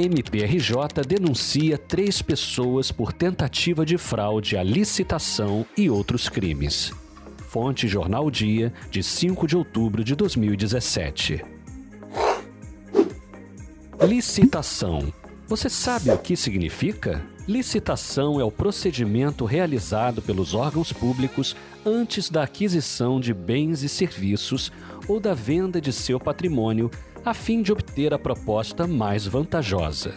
MPRJ denuncia três pessoas por tentativa de fraude à licitação e outros crimes. Fonte Jornal Dia, de 5 de outubro de 2017. Licitação. Você sabe o que significa? Licitação é o procedimento realizado pelos órgãos públicos antes da aquisição de bens e serviços ou da venda de seu patrimônio a fim de obter a proposta mais vantajosa.